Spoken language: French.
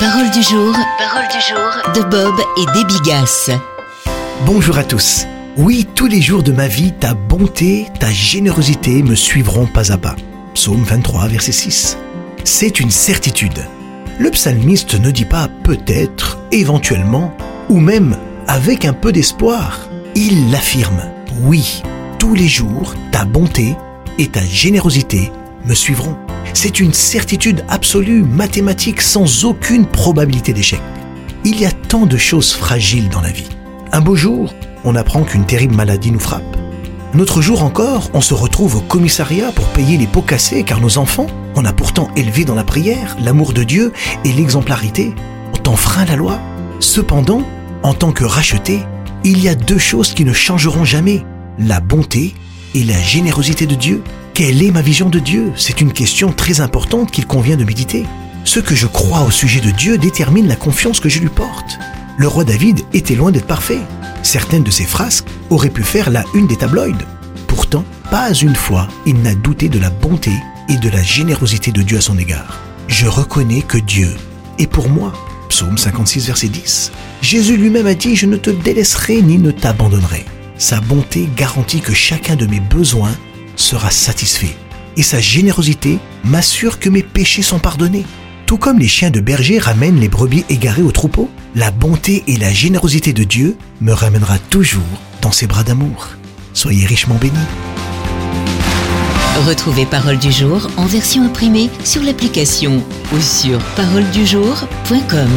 Parole du jour, parole du jour de Bob et des Bigas. Bonjour à tous. Oui, tous les jours de ma vie, ta bonté, ta générosité me suivront pas à pas. Psaume 23, verset 6. C'est une certitude. Le psalmiste ne dit pas peut-être, éventuellement, ou même avec un peu d'espoir. Il l'affirme. Oui, tous les jours, ta bonté et ta générosité me suivront. C'est une certitude absolue, mathématique, sans aucune probabilité d'échec. Il y a tant de choses fragiles dans la vie. Un beau jour, on apprend qu'une terrible maladie nous frappe. Un autre jour encore, on se retrouve au commissariat pour payer les pots cassés car nos enfants, on a pourtant élevé dans la prière, l'amour de Dieu et l'exemplarité, ont enfreint la loi. Cependant, en tant que rachetés, il y a deux choses qui ne changeront jamais, la bonté et la générosité de Dieu. Quelle est ma vision de Dieu? C'est une question très importante qu'il convient de méditer. Ce que je crois au sujet de Dieu détermine la confiance que je lui porte. Le roi David était loin d'être parfait. Certaines de ses frasques auraient pu faire la une des tabloïds. Pourtant, pas une fois il n'a douté de la bonté et de la générosité de Dieu à son égard. Je reconnais que Dieu est pour moi. Psaume 56, verset 10. Jésus lui-même a dit, je ne te délaisserai ni ne t'abandonnerai. Sa bonté garantit que chacun de mes besoins sera satisfait. Et sa générosité m'assure que mes péchés sont pardonnés. Tout comme les chiens de berger ramènent les brebis égarées au troupeau, la bonté et la générosité de Dieu me ramènera toujours dans ses bras d'amour. Soyez richement bénis. Retrouvez Parole du jour en version imprimée sur l'application ou sur paroledujour.com.